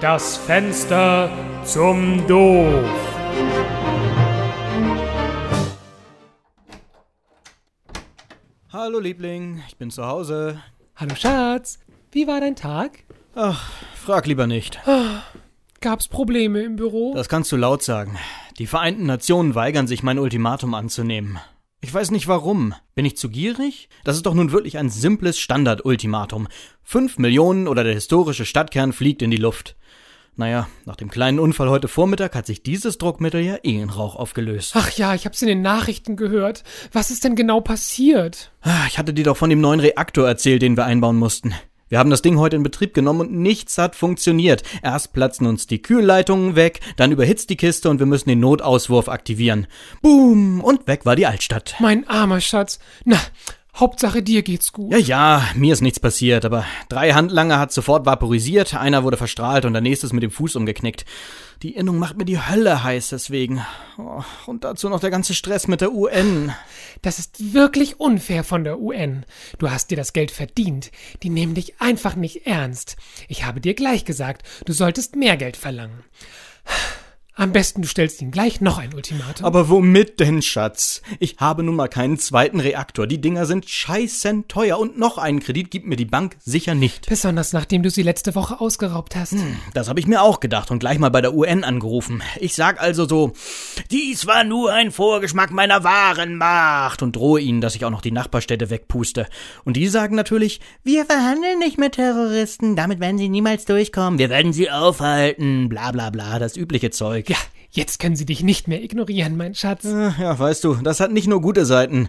Das Fenster zum Doof. Hallo Liebling, ich bin zu Hause. Hallo Schatz, wie war dein Tag? Ach, frag lieber nicht. Gab's Probleme im Büro? Das kannst du laut sagen. Die Vereinten Nationen weigern sich, mein Ultimatum anzunehmen. Ich weiß nicht warum. Bin ich zu gierig? Das ist doch nun wirklich ein simples Standard-Ultimatum. Fünf Millionen oder der historische Stadtkern fliegt in die Luft. Naja, nach dem kleinen Unfall heute Vormittag hat sich dieses Druckmittel ja eh in Rauch aufgelöst. Ach ja, ich hab's in den Nachrichten gehört. Was ist denn genau passiert? Ah, Ich hatte dir doch von dem neuen Reaktor erzählt, den wir einbauen mussten. Wir haben das Ding heute in Betrieb genommen und nichts hat funktioniert. Erst platzen uns die Kühlleitungen weg, dann überhitzt die Kiste und wir müssen den Notauswurf aktivieren. Boom! Und weg war die Altstadt. Mein armer Schatz. Na, Hauptsache dir geht's gut. Ja, ja, mir ist nichts passiert, aber drei Handlanger hat sofort vaporisiert, einer wurde verstrahlt und der nächste ist mit dem Fuß umgeknickt. Die Innung macht mir die Hölle heiß deswegen. Oh, und dazu noch der ganze Stress mit der UN. Das ist wirklich unfair von der UN. Du hast dir das Geld verdient. Die nehmen dich einfach nicht ernst. Ich habe dir gleich gesagt, du solltest mehr Geld verlangen. Am besten du stellst ihnen gleich noch ein Ultimatum. Aber womit denn, Schatz? Ich habe nun mal keinen zweiten Reaktor. Die Dinger sind scheißen teuer und noch einen Kredit gibt mir die Bank sicher nicht. Besonders nachdem du sie letzte Woche ausgeraubt hast. Das habe ich mir auch gedacht und gleich mal bei der UN angerufen. Ich sag also so, dies war nur ein Vorgeschmack meiner wahren Macht und drohe ihnen, dass ich auch noch die Nachbarstädte wegpuste. Und die sagen natürlich, wir verhandeln nicht mit Terroristen, damit werden sie niemals durchkommen, wir werden sie aufhalten, bla bla bla, das übliche Zeug. Jetzt können sie dich nicht mehr ignorieren, mein Schatz. Äh, Ja, weißt du, das hat nicht nur gute Seiten.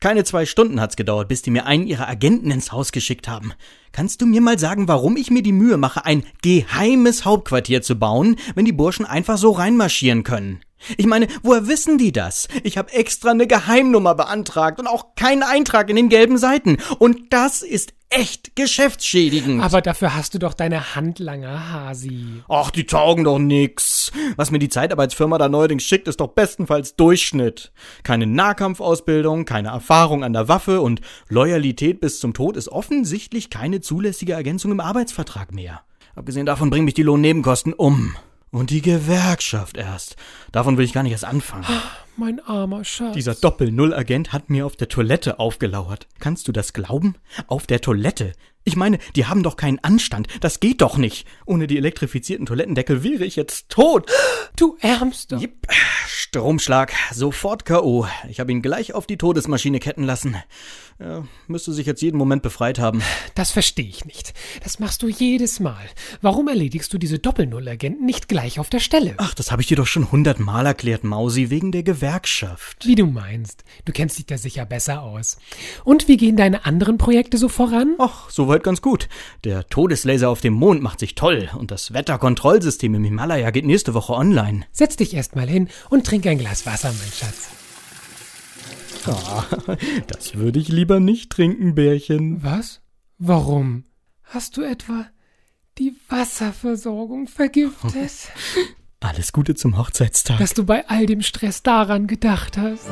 Keine zwei Stunden hat's gedauert, bis die mir einen ihrer Agenten ins Haus geschickt haben. Kannst du mir mal sagen, warum ich mir die Mühe mache, ein geheimes Hauptquartier zu bauen, wenn die Burschen einfach so reinmarschieren können? Ich meine, woher wissen die das? Ich habe extra eine Geheimnummer beantragt und auch keinen Eintrag in den gelben Seiten. Und das ist echt geschäftsschädigend. Aber dafür hast du doch deine Handlanger, Hasi. Ach, die taugen doch nix. Was mir die Zeitarbeitsfirma da neuerdings schickt, ist doch bestenfalls Durchschnitt. Keine Nahkampfausbildung, keine Erfahrung an der Waffe und Loyalität bis zum Tod ist offensichtlich keine zulässige Ergänzung im Arbeitsvertrag mehr. Abgesehen davon bringen mich die Lohnnebenkosten um. Und die Gewerkschaft erst. Davon will ich gar nicht erst anfangen. Mein armer Schatz. Dieser Doppel-Null-Agent hat mir auf der Toilette aufgelauert. Kannst du das glauben? Auf der Toilette. Ich meine, die haben doch keinen Anstand. Das geht doch nicht. Ohne die elektrifizierten Toilettendeckel wäre ich jetzt tot. du Ärmster. Jipp. Stromschlag. Sofort K.O. Ich habe ihn gleich auf die Todesmaschine ketten lassen. Er müsste sich jetzt jeden Moment befreit haben. Das verstehe ich nicht. Das machst du jedes Mal. Warum erledigst du diese Doppel-Null-Agenten nicht gleich auf der Stelle? Ach, das habe ich dir doch schon hundertmal erklärt, Mausi, wegen der Gewerkschaft. Wie du meinst. Du kennst dich da sicher besser aus. Und wie gehen deine anderen Projekte so voran? Ach, soweit ganz gut. Der Todeslaser auf dem Mond macht sich toll und das Wetterkontrollsystem im Himalaya geht nächste Woche online. Setz dich erst mal hin und trink ein Glas Wasser, mein Schatz. Ah, das würde ich lieber nicht trinken, Bärchen. Was? Warum? Hast du etwa die Wasserversorgung vergiftet? Alles Gute zum Hochzeitstag. Dass du bei all dem Stress daran gedacht hast.